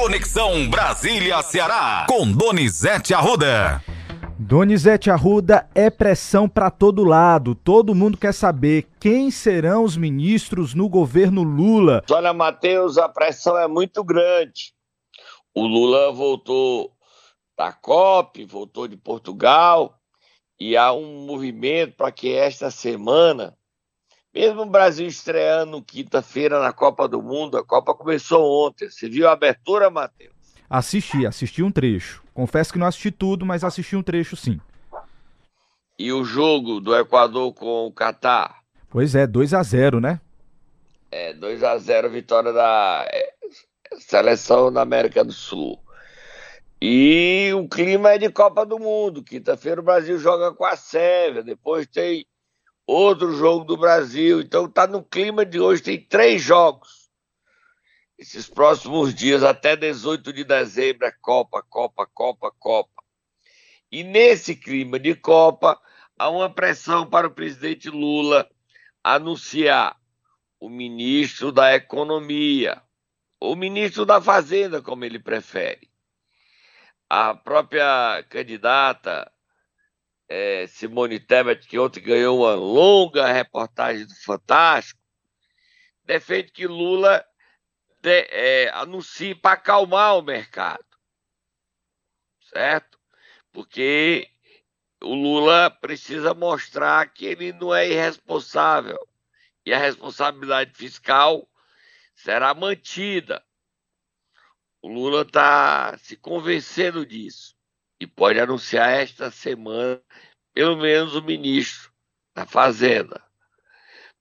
Conexão Brasília-Ceará, com Donizete Arruda. Donizete Arruda é pressão para todo lado. Todo mundo quer saber quem serão os ministros no governo Lula. Olha, Matheus, a pressão é muito grande. O Lula voltou da COP, voltou de Portugal, e há um movimento para que esta semana, mesmo o Brasil estreando quinta-feira na Copa do Mundo, a Copa começou ontem. Você viu a abertura, Matheus? Assisti, assisti um trecho. Confesso que não assisti tudo, mas assisti um trecho sim. E o jogo do Equador com o Catar? Pois é, 2 a 0 né? É, 2 a 0 vitória da é, seleção da América do Sul. E o clima é de Copa do Mundo. Quinta-feira o Brasil joga com a Sérvia, depois tem outro jogo do Brasil. Então tá no clima de hoje, tem três jogos. Esses próximos dias, até 18 de dezembro, é Copa, Copa, Copa, Copa. E nesse clima de Copa, há uma pressão para o presidente Lula anunciar o ministro da Economia, ou ministro da Fazenda, como ele prefere a própria candidata é, Simone Tebet, que ontem ganhou uma longa reportagem do Fantástico, defende que Lula de, é, anuncie para acalmar o mercado. Certo? Porque o Lula precisa mostrar que ele não é irresponsável e a responsabilidade fiscal será mantida. O Lula está se convencendo disso e pode anunciar esta semana, pelo menos o ministro da Fazenda.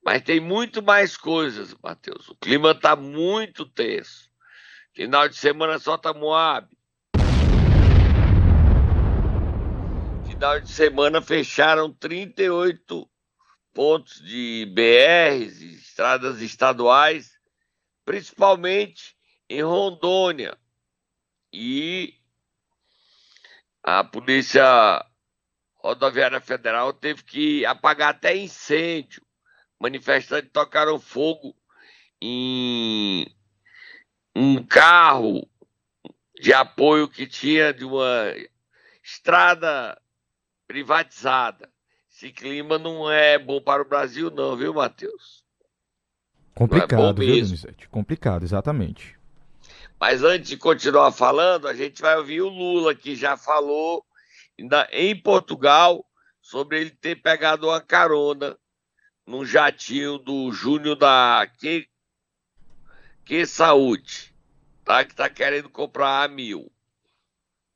Mas tem muito mais coisas, Matheus. O clima está muito tenso. Final de semana solta Moab. Final de semana fecharam 38 pontos de BRs, estradas estaduais, principalmente em Rondônia. E a Polícia Rodoviária Federal teve que apagar até incêndio. Manifestantes tocaram fogo em um carro de apoio que tinha de uma estrada privatizada. Esse clima não é bom para o Brasil, não, viu, Matheus? Complicado, é viu, Donizete? Complicado, exatamente. Mas antes de continuar falando, a gente vai ouvir o Lula, que já falou em Portugal sobre ele ter pegado uma carona num jatinho do Júnior da que, que Saúde, tá? que está querendo comprar a mil.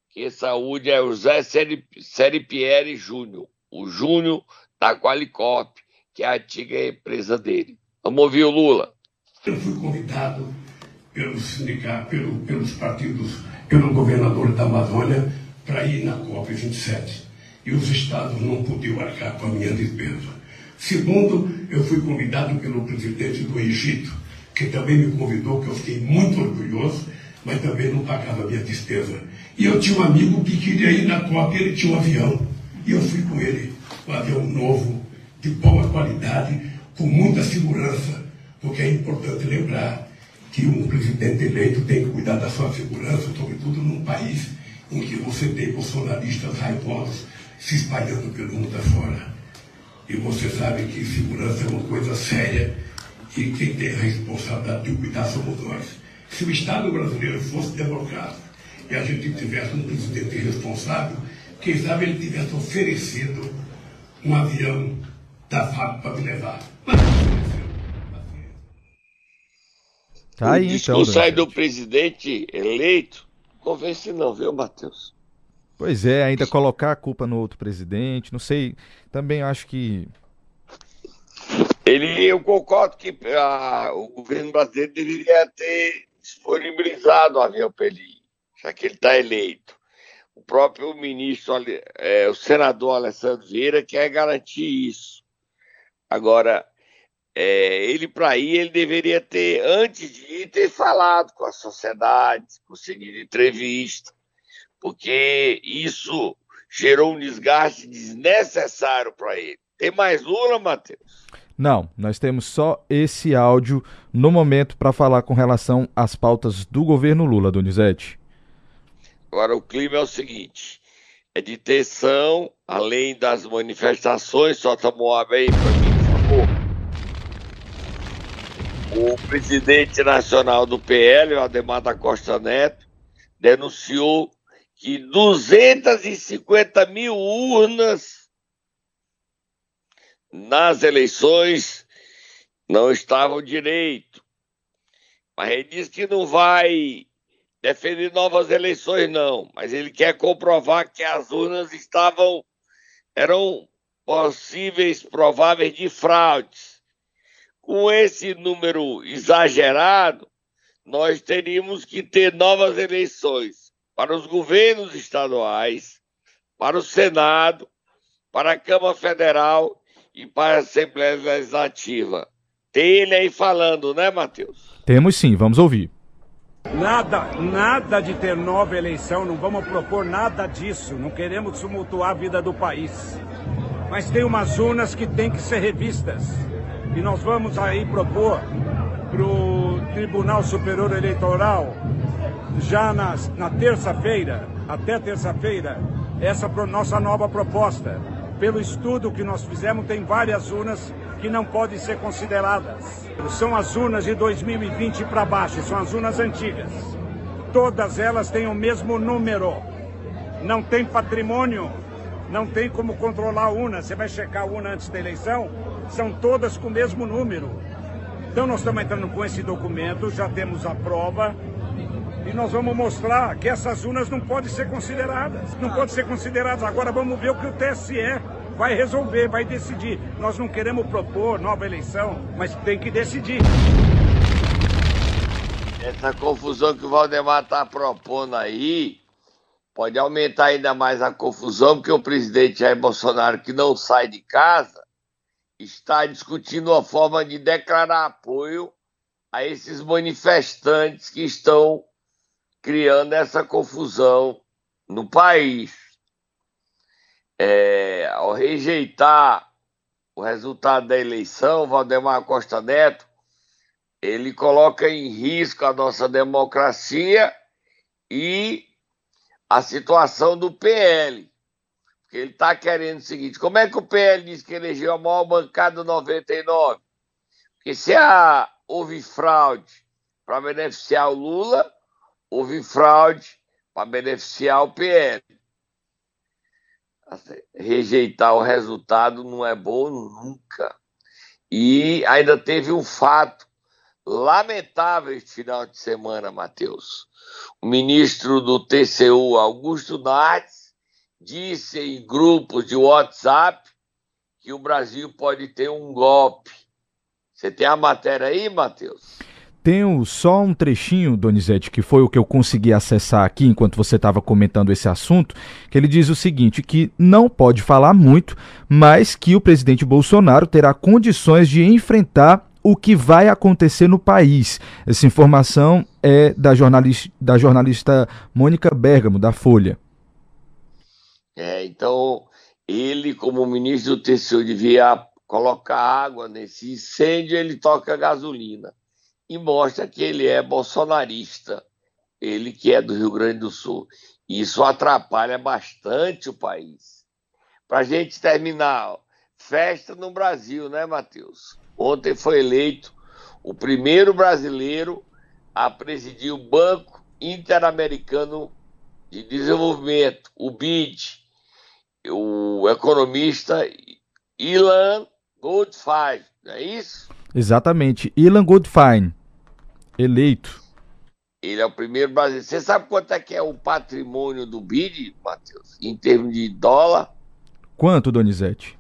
Que Saúde é o Zé Seripieri Júnior, o Júnior da Qualicorp, que é a antiga empresa dele. Vamos ouvir o Lula. Eu fui convidado pelos sindicatos, pelo, pelos partidos, pelo governador da Amazônia para ir na COP27. E os estados não podiam arcar com a minha despesa. Segundo, eu fui convidado pelo presidente do Egito, que também me convidou, que eu fiquei muito orgulhoso, mas também não pagava a minha despesa. E eu tinha um amigo que queria ir na COP, ele tinha um avião. E eu fui com ele, um avião novo, de boa qualidade, com muita segurança, porque é importante lembrar que um presidente eleito tem que cuidar da sua segurança, sobretudo num país em que você tem bolsonaristas raivosos se espalhando pelo mundo afora. E você sabe que segurança é uma coisa séria e quem tem a responsabilidade de cuidar somos nós. Se o Estado brasileiro fosse democrático e a gente tivesse um presidente responsável, quem sabe ele tivesse oferecido um avião da FAB para me levar. Mas Tá aí, o então, discurso aí do presidente eleito convence não, viu, Matheus? Pois é, ainda colocar a culpa no outro presidente, não sei, também acho que... Ele, eu concordo que a, o governo brasileiro deveria ter disponibilizado o avião para ele, já que ele está eleito. O próprio ministro, é, o senador Alessandro Vieira, quer garantir isso. Agora, é, ele para ir, ele deveria ter, antes de ir, ter falado com a sociedade, conseguido entrevista, porque isso gerou um desgaste desnecessário para ele. Tem mais Lula, Matheus? Não, nós temos só esse áudio no momento para falar com relação às pautas do governo Lula, Donizete. Agora, o clima é o seguinte: é de tensão, além das manifestações. Solta Moab aí para mim, por favor. O presidente nacional do PL, o Ademar da Costa Neto, denunciou que 250 mil urnas nas eleições não estavam direito. Mas ele disse que não vai defender novas eleições, não. Mas ele quer comprovar que as urnas estavam. eram possíveis, prováveis de fraudes. Com esse número exagerado, nós teríamos que ter novas eleições para os governos estaduais, para o Senado, para a Câmara Federal e para a Assembleia Legislativa. Tem ele aí falando, né, Matheus? Temos sim, vamos ouvir. Nada, nada de ter nova eleição, não vamos propor nada disso, não queremos tumultuar a vida do país. Mas tem umas urnas que têm que ser revistas. E nós vamos aí propor para o Tribunal Superior Eleitoral, já na, na terça-feira, até terça-feira, essa nossa nova proposta. Pelo estudo que nós fizemos, tem várias urnas que não podem ser consideradas. São as urnas de 2020 para baixo, são as urnas antigas. Todas elas têm o mesmo número. Não tem patrimônio, não tem como controlar a urna. Você vai checar a urna antes da eleição, são todas com o mesmo número. Então nós estamos entrando com esse documento, já temos a prova e nós vamos mostrar que essas urnas não podem ser consideradas. Não podem ser consideradas. Agora vamos ver o que o TSE vai resolver, vai decidir. Nós não queremos propor nova eleição, mas tem que decidir. Essa confusão que o Valdemar está propondo aí pode aumentar ainda mais a confusão, porque o presidente Jair Bolsonaro, que não sai de casa, está discutindo uma forma de declarar apoio a esses manifestantes que estão criando essa confusão no país. É, ao rejeitar o resultado da eleição, Valdemar Costa Neto, ele coloca em risco a nossa democracia e a situação do PL. Ele está querendo o seguinte: como é que o PL diz que elegeu a maior bancada 99? Porque se há, houve fraude para beneficiar o Lula, houve fraude para beneficiar o PL. Assim, rejeitar o resultado não é bom nunca. E ainda teve um fato lamentável este final de semana, Matheus. O ministro do TCU, Augusto Nardes, disse em grupos de WhatsApp que o Brasil pode ter um golpe. Você tem a matéria aí, Matheus? Tenho só um trechinho, Donizete, que foi o que eu consegui acessar aqui enquanto você estava comentando esse assunto, que ele diz o seguinte, que não pode falar muito, mas que o presidente Bolsonaro terá condições de enfrentar o que vai acontecer no país. Essa informação é da jornalista, da jornalista Mônica Bergamo, da Folha. É, então, ele, como ministro do TCU, devia colocar água nesse incêndio, ele toca gasolina. E mostra que ele é bolsonarista, ele que é do Rio Grande do Sul. Isso atrapalha bastante o país. Para a gente terminar, festa no Brasil, né, Matheus? Ontem foi eleito o primeiro brasileiro a presidir o Banco Interamericano de Desenvolvimento, o BID, o economista Ilan Goldfein, não é isso? Exatamente, Ilan Goldfein, eleito. Ele é o primeiro brasileiro. Você sabe quanto é que é o patrimônio do BID, Matheus, em termos de dólar? Quanto, Donizete?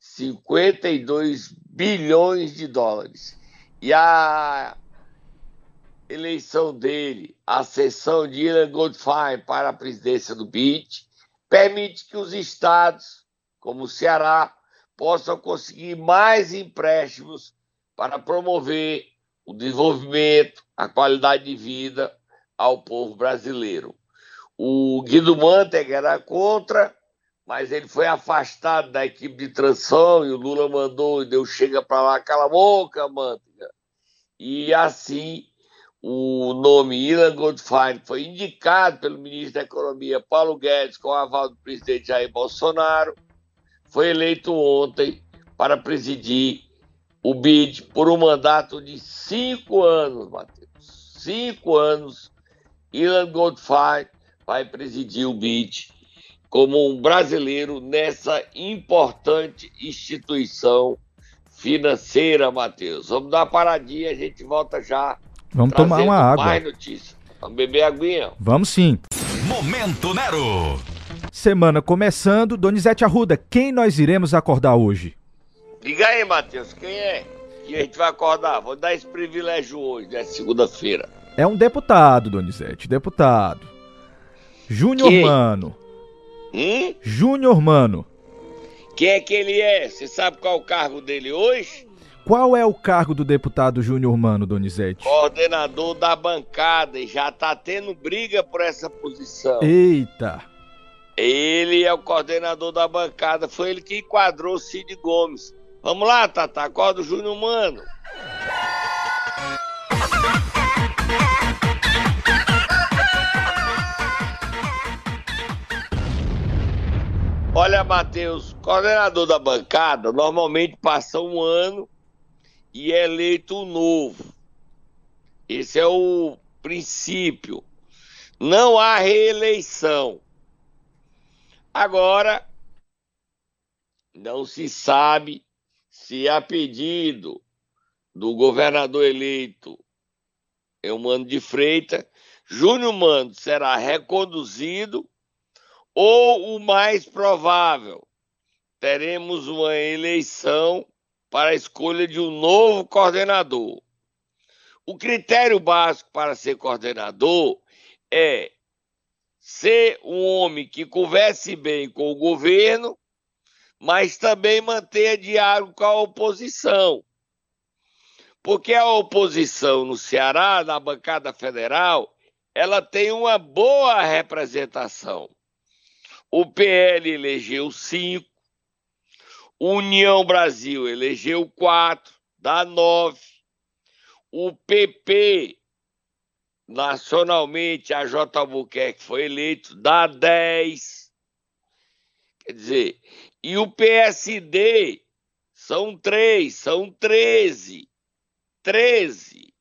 52 bilhões de dólares. E a eleição dele, a sessão de Ilan Goldfein para a presidência do BID, permite que os estados, como o Ceará, possam conseguir mais empréstimos para promover o desenvolvimento, a qualidade de vida ao povo brasileiro. O Guido Mantega era contra, mas ele foi afastado da equipe de transição e o Lula mandou e deu chega para lá, cala a boca, manteiga. E assim o nome Ilan Goldfein foi indicado pelo ministro da Economia Paulo Guedes com o aval do presidente Jair Bolsonaro, foi eleito ontem para presidir o BID por um mandato de cinco anos, Matheus. Cinco anos, Ilan Goldfein vai presidir o BID como um brasileiro nessa importante instituição financeira, Matheus. Vamos dar uma paradinha, a gente volta já. Vamos tomar uma água. Mais notícias. Vamos beber aguinha. Vamos sim. Momento Nero. Semana começando. Donizete Arruda, quem nós iremos acordar hoje? Diga aí, Matheus, quem é que a gente vai acordar? Vou dar esse privilégio hoje, né? Segunda-feira. É um deputado, Donizete, deputado. Júnior Mano. Hum? Júnior Mano. Quem é que ele é? Você sabe qual é o cargo dele hoje? Qual é o cargo do deputado Júnior Mano, Donizete? Coordenador da bancada e já tá tendo briga por essa posição. Eita! Ele é o coordenador da bancada, foi ele que enquadrou Cid Gomes. Vamos lá, Tata, acorda o Júnior Mano. Olha, Matheus, coordenador da bancada normalmente passa um ano e é eleito novo. Esse é o princípio. Não há reeleição. Agora, não se sabe se a pedido do governador eleito Eumano de Freitas, Júnior Mano será reconduzido ou o mais provável, teremos uma eleição para a escolha de um novo coordenador. O critério básico para ser coordenador é ser um homem que converse bem com o governo, mas também mantenha diálogo com a oposição. Porque a oposição no Ceará, na bancada federal, ela tem uma boa representação. O PL elegeu cinco, União Brasil elegeu quatro, dá nove. O PP, nacionalmente, a J. Albuquerque foi eleito, dá dez. Quer dizer, e o PSD são três, são treze. Treze.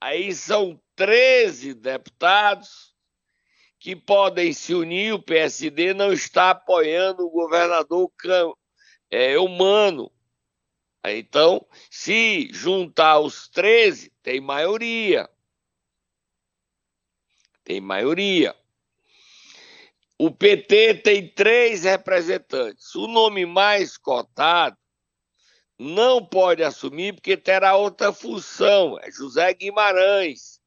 Aí são treze deputados que podem se unir, o PSD não está apoiando o governador é, humano. Então, se juntar os 13, tem maioria. Tem maioria. O PT tem três representantes. O nome mais cotado não pode assumir porque terá outra função. É José Guimarães.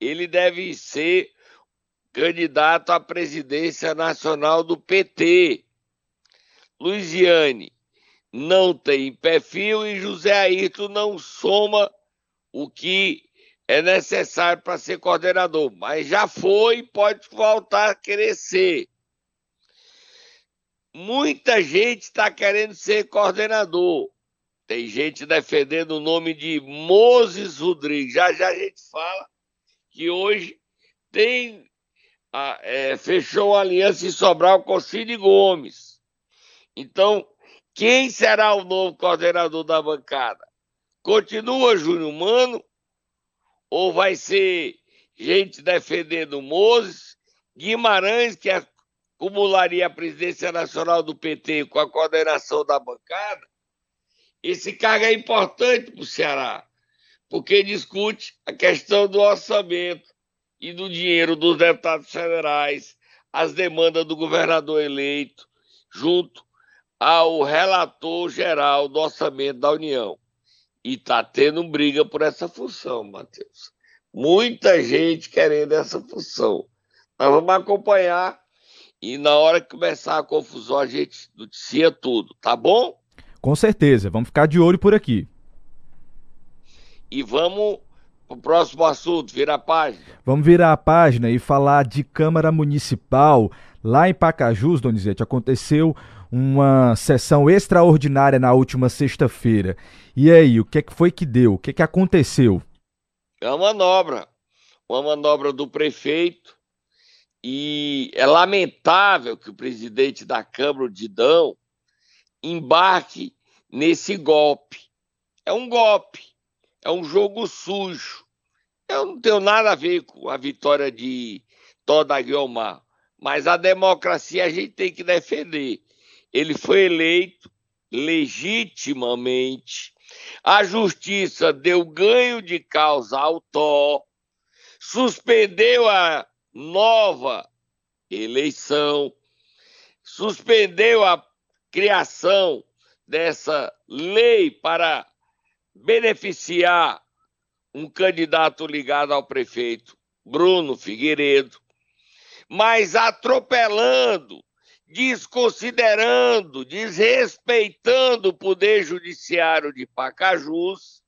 Ele deve ser candidato à presidência nacional do PT. Luiziane não tem perfil e José Ayrton não soma o que é necessário para ser coordenador, mas já foi e pode voltar a ser. Muita gente está querendo ser coordenador. Tem gente defendendo o nome de Moses Rodrigues. Já já a gente fala que hoje tem a, é, fechou a aliança em Sobral com Cid Gomes. Então, quem será o novo coordenador da bancada? Continua Júnior Mano ou vai ser gente defendendo Moses, Guimarães, que acumularia a presidência nacional do PT com a coordenação da bancada? Esse cargo é importante para o Ceará, porque discute a questão do orçamento e do dinheiro dos deputados federais, as demandas do governador eleito, junto ao relator geral do orçamento da União. E está tendo briga por essa função, Matheus. Muita gente querendo essa função. Nós vamos acompanhar e na hora que começar a confusão a gente noticia tudo, tá bom? Com certeza, vamos ficar de olho por aqui. E vamos o próximo assunto, vira a página. Vamos virar a página e falar de Câmara Municipal. Lá em Pacajus, Donizete, aconteceu uma sessão extraordinária na última sexta-feira. E aí, o que, é que foi que deu? O que, é que aconteceu? É uma manobra. Uma manobra do prefeito. E é lamentável que o presidente da Câmara, o Didão, embarque nesse golpe. É um golpe. É um jogo sujo. Eu não tenho nada a ver com a vitória de Toda Guiomar. Mas a democracia a gente tem que defender. Ele foi eleito legitimamente. A justiça deu ganho de causa ao Tó, suspendeu a nova eleição, suspendeu a criação dessa lei para beneficiar um candidato ligado ao prefeito Bruno Figueiredo, mas atropelando, desconsiderando, desrespeitando o poder judiciário de Pacajus,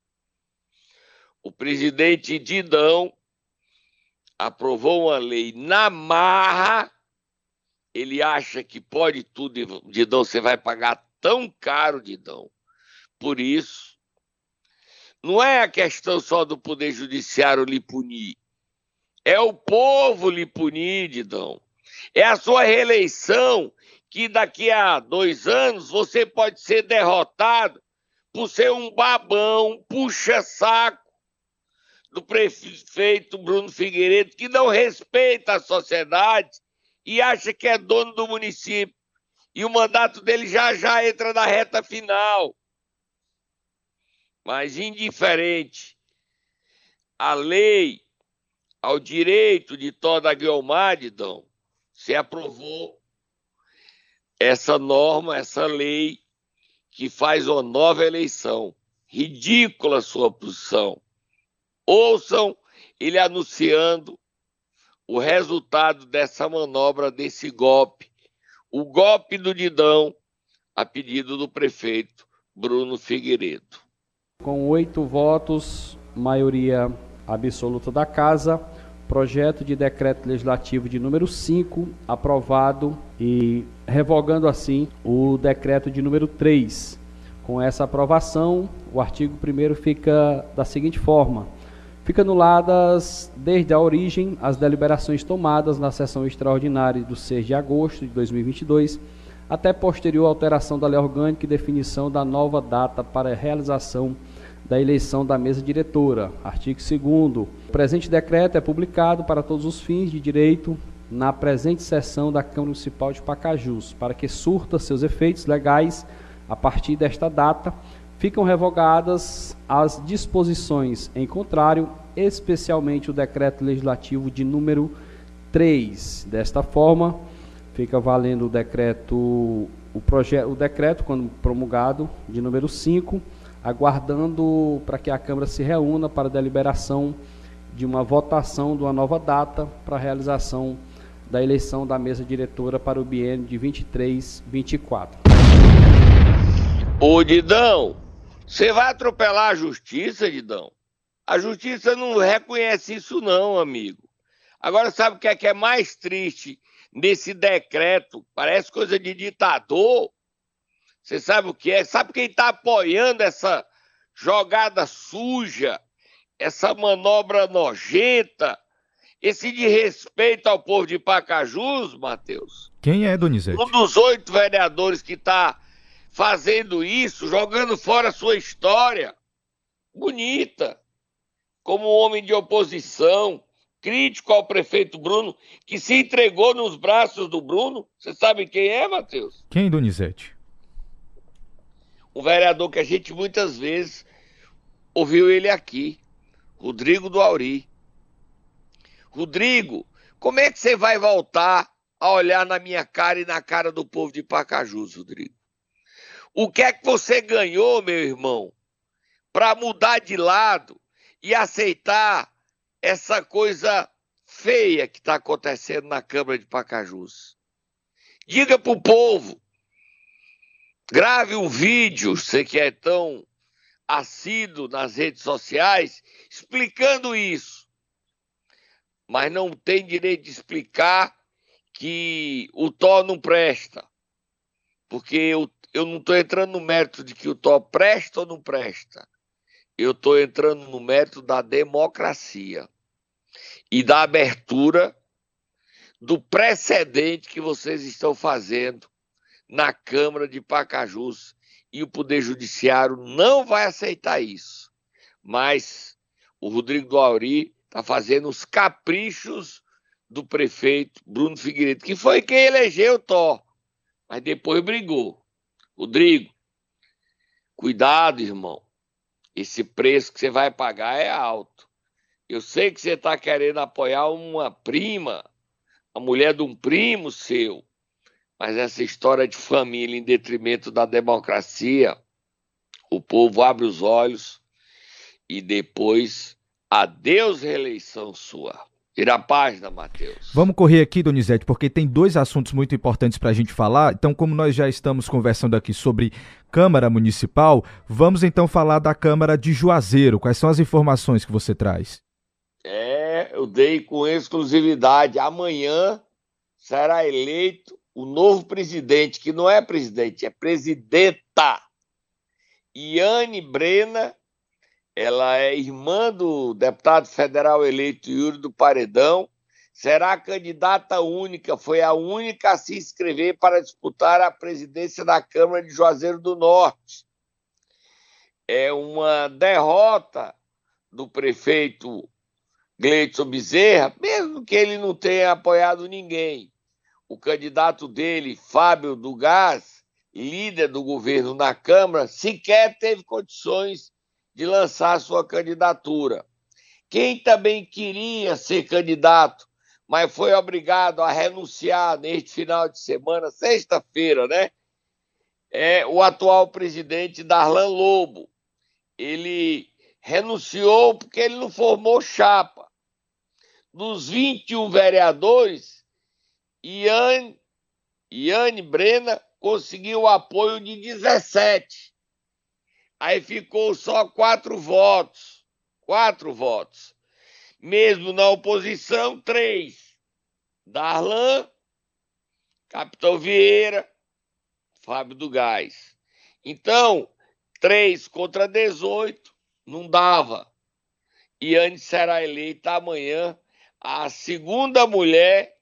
o presidente Didão aprovou uma lei na marra. Ele acha que pode tudo, Didão, você vai pagar tão caro, Didão. Por isso, não é a questão só do Poder Judiciário lhe punir. É o povo lhe punir, Didão. É a sua reeleição que daqui a dois anos você pode ser derrotado por ser um babão, puxa-saco do prefeito Bruno Figueiredo, que não respeita a sociedade e acha que é dono do município. E o mandato dele já já entra na reta final. Mas indiferente à lei ao direito de toda a Guilmardidão, se aprovou essa norma, essa lei que faz uma nova eleição. Ridícula sua posição. Ouçam ele anunciando o resultado dessa manobra, desse golpe, o golpe do Didão, a pedido do prefeito Bruno Figueiredo. Com oito votos, maioria absoluta da Casa, projeto de decreto legislativo de número 5, aprovado e revogando assim o decreto de número 3. Com essa aprovação, o artigo 1 fica da seguinte forma: fica anuladas desde a origem as deliberações tomadas na sessão extraordinária do 6 de agosto de 2022, até posterior alteração da lei orgânica e definição da nova data para realização da eleição da mesa diretora. Artigo 2 O presente decreto é publicado para todos os fins de direito na presente sessão da Câmara Municipal de Pacajus, para que surta seus efeitos legais a partir desta data, ficam revogadas as disposições em contrário, especialmente o decreto legislativo de número 3. Desta forma, fica valendo o decreto o projeto o decreto quando promulgado de número 5 aguardando para que a Câmara se reúna para deliberação de uma votação de uma nova data para a realização da eleição da mesa diretora para o biênio de 23 24. Ô Didão, você vai atropelar a justiça, Didão? A justiça não reconhece isso não, amigo. Agora sabe o que é que é mais triste nesse decreto? Parece coisa de ditador. Você sabe o que é? Sabe quem está apoiando essa jogada suja, essa manobra nojenta, esse de respeito ao povo de Pacajus, Matheus? Quem é, Donizete? Um dos oito vereadores que está fazendo isso, jogando fora a sua história bonita, como homem de oposição, crítico ao prefeito Bruno, que se entregou nos braços do Bruno. Você sabe quem é, Matheus? Quem, Donizete? Um vereador que a gente muitas vezes ouviu ele aqui, Rodrigo do Auri. Rodrigo, como é que você vai voltar a olhar na minha cara e na cara do povo de Pacajus, Rodrigo? O que é que você ganhou, meu irmão, para mudar de lado e aceitar essa coisa feia que está acontecendo na Câmara de Pacajus? Diga para o povo Grave um vídeo, você que é tão assíduo nas redes sociais, explicando isso. Mas não tem direito de explicar que o Tó não presta. Porque eu, eu não estou entrando no mérito de que o Tó presta ou não presta. Eu estou entrando no mérito da democracia e da abertura do precedente que vocês estão fazendo na Câmara de Pacajus. E o Poder Judiciário não vai aceitar isso. Mas o Rodrigo do Auri está fazendo os caprichos do prefeito Bruno Figueiredo, que foi quem elegeu o Thor, mas depois brigou. Rodrigo, cuidado, irmão. Esse preço que você vai pagar é alto. Eu sei que você está querendo apoiar uma prima, a mulher de um primo seu, mas essa história de família em detrimento da democracia, o povo abre os olhos e depois adeus reeleição sua. Vira a página, Matheus. Vamos correr aqui, Donizete, porque tem dois assuntos muito importantes para a gente falar. Então, como nós já estamos conversando aqui sobre Câmara Municipal, vamos então falar da Câmara de Juazeiro. Quais são as informações que você traz? É, eu dei com exclusividade. Amanhã será eleito o novo presidente, que não é presidente, é presidenta. Iane Brena ela é irmã do deputado federal eleito Yuri do Paredão, será candidata única, foi a única a se inscrever para disputar a presidência da Câmara de Juazeiro do Norte. É uma derrota do prefeito Gleidson Bezerra, mesmo que ele não tenha apoiado ninguém. O candidato dele, Fábio do líder do governo na Câmara, sequer teve condições de lançar sua candidatura. Quem também queria ser candidato, mas foi obrigado a renunciar neste final de semana, sexta-feira, né? É o atual presidente Darlan Lobo. Ele renunciou porque ele não formou chapa. Dos 21 vereadores, Iane, Iane Brena conseguiu o apoio de 17. Aí ficou só quatro votos. Quatro votos. Mesmo na oposição, três. Darlan, Capitão Vieira, Fábio do Gás. Então, três contra 18 não dava. E antes será eleita amanhã a segunda mulher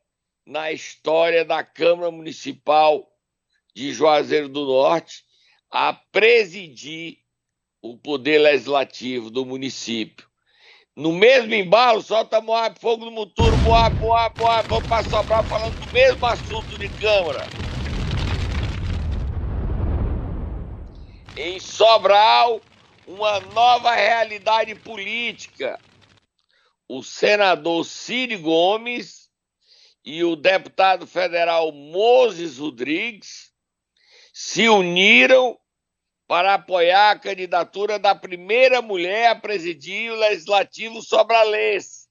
na história da Câmara Municipal de Juazeiro do Norte a presidir o poder legislativo do município. No mesmo embalo, solta Moab, fogo no motor, Moab, Moab, Moab, vamos para Sobral falando do mesmo assunto de Câmara. Em Sobral, uma nova realidade política. O senador Ciro Gomes e o deputado federal Moses Rodrigues se uniram para apoiar a candidatura da primeira mulher a presidir o Legislativo Sobralense,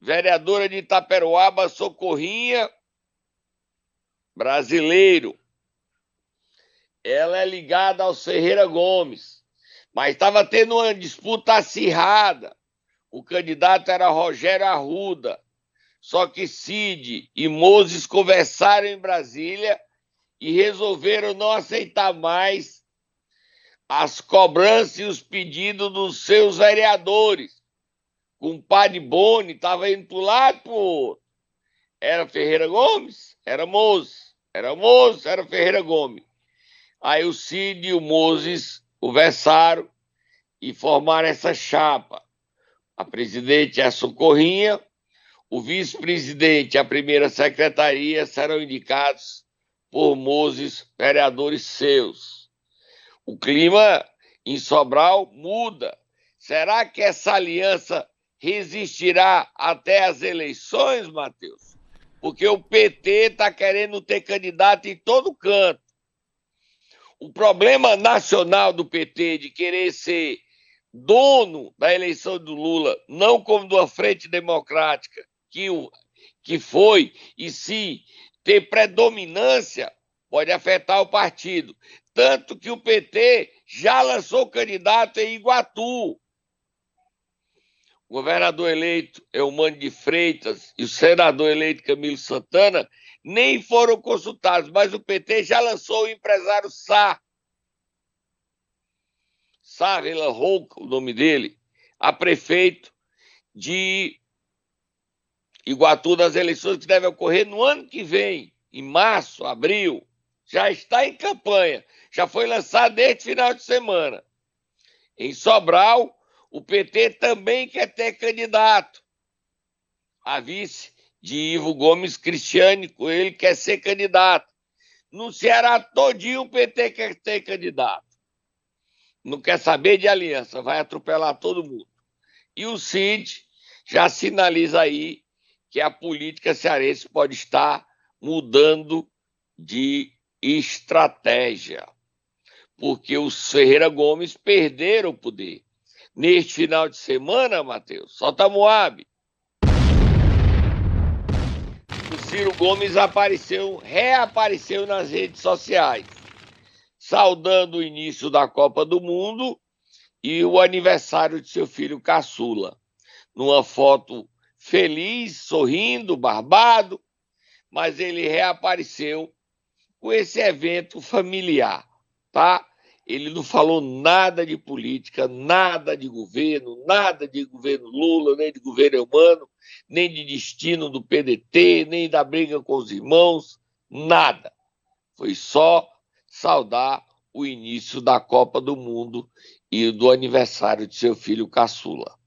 vereadora de Itaperuaba, Socorrinha, brasileiro. Ela é ligada ao Ferreira Gomes, mas estava tendo uma disputa acirrada. O candidato era Rogério Arruda. Só que Cid e Moses conversaram em Brasília e resolveram não aceitar mais as cobranças e os pedidos dos seus vereadores. Com o padre Boni, estava indo para um lado o outro. Era Ferreira Gomes, era Moses. Era Moses, era Ferreira Gomes. Aí o Cid e o Moses conversaram e formaram essa chapa. A presidente é a Socorrinha, o vice-presidente e a primeira secretaria serão indicados por Moses, vereadores seus o clima em Sobral muda. Será que essa aliança resistirá até as eleições, Matheus? Porque o PT está querendo ter candidato em todo canto. O problema nacional do PT de querer ser dono da eleição do Lula, não como da frente democrática, que, o, que foi, e se ter predominância, pode afetar o partido. Tanto que o PT já lançou candidato em Iguatu. o governador eleito Eumano de Freitas e o senador eleito Camilo Santana nem foram consultados, mas o PT já lançou o empresário Sá. Sá Vila Rouca, o nome dele, a prefeito de Iguatu das eleições que devem ocorrer no ano que vem, em março, abril. Já está em campanha, já foi lançado desde final de semana. Em Sobral, o PT também quer ter candidato. A vice de Ivo Gomes Cristiane, ele quer ser candidato. No Ceará todinho o PT quer ter candidato. Não quer saber de aliança, vai atropelar todo mundo. E o Cid já sinaliza aí que a política cearense pode estar mudando de estratégia. Porque os Ferreira Gomes perderam o poder. Neste final de semana, Matheus, solta Moab. Ciro Gomes apareceu, reapareceu nas redes sociais, saudando o início da Copa do Mundo e o aniversário de seu filho caçula. Numa foto feliz, sorrindo, barbado, mas ele reapareceu com esse evento familiar, tá? Ele não falou nada de política, nada de governo, nada de governo Lula, nem de governo humano, nem de destino do PDT, nem da briga com os irmãos, nada. Foi só saudar o início da Copa do Mundo e do aniversário de seu filho caçula.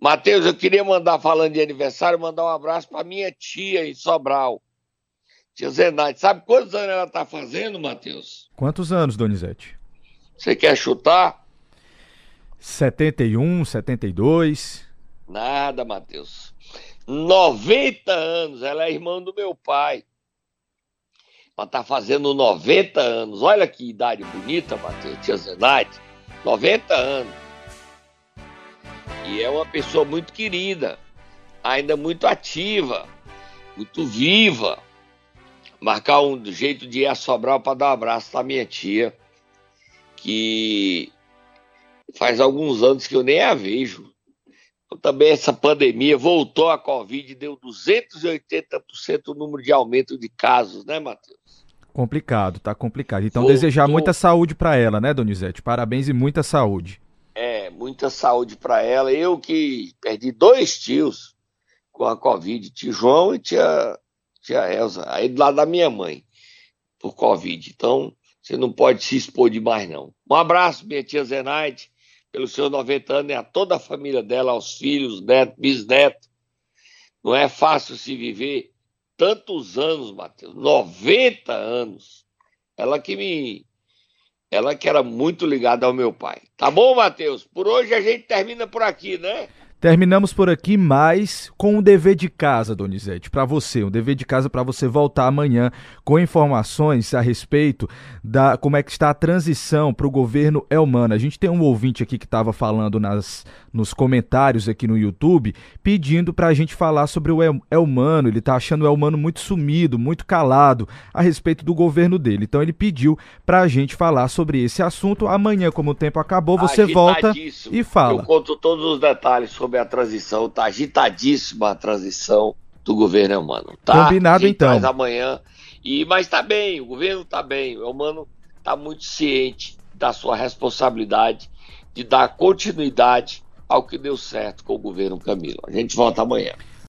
Matheus, eu queria mandar, falando de aniversário, mandar um abraço para minha tia em Sobral. Tia Zenaide. Sabe quantos anos ela está fazendo, Matheus? Quantos anos, Donizete? Você quer chutar? 71, 72. Nada, Matheus. 90 anos. Ela é irmã do meu pai. Ela tá fazendo 90 anos. Olha que idade bonita, Matheus, tia Zenaide. 90 anos. E é uma pessoa muito querida, ainda muito ativa, muito viva. Marcar um jeito de ir a Sobral para dar um abraço para minha tia que faz alguns anos que eu nem a vejo. Então, também essa pandemia voltou a Covid, deu 280% o número de aumento de casos, né, Matheus? Complicado, tá complicado. Então, voltou... desejar muita saúde para ela, né, Donizete? Parabéns e muita saúde. Muita saúde para ela. Eu que perdi dois tios com a Covid, tio João e tia, tia Elza, aí do lado da minha mãe, por Covid. Então, você não pode se expor demais, não. Um abraço, minha tia Zenaide, pelos seus 90 anos, e a toda a família dela, aos filhos, netos, bisnetos. Não é fácil se viver tantos anos, Matheus. 90 anos. Ela que me. Ela que era muito ligada ao meu pai. Tá bom, Matheus? Por hoje a gente termina por aqui, né? Terminamos por aqui, mas com um dever de casa, Donizete, para você, um dever de casa para você voltar amanhã com informações a respeito da como é que está a transição para o governo Elmano. A gente tem um ouvinte aqui que estava falando nas, nos comentários aqui no YouTube, pedindo para a gente falar sobre o El, Elmano. Ele está achando o Elmano muito sumido, muito calado a respeito do governo dele. Então ele pediu para a gente falar sobre esse assunto. Amanhã, como o tempo acabou, você volta e fala. Eu conto todos os detalhes sobre sobre a transição, tá agitadíssima a transição do governo humano. Tá? Combinado então. Mas amanhã. E, mas tá bem, o governo tá bem, o humano tá muito ciente da sua responsabilidade de dar continuidade ao que deu certo com o governo Camilo. A gente volta amanhã.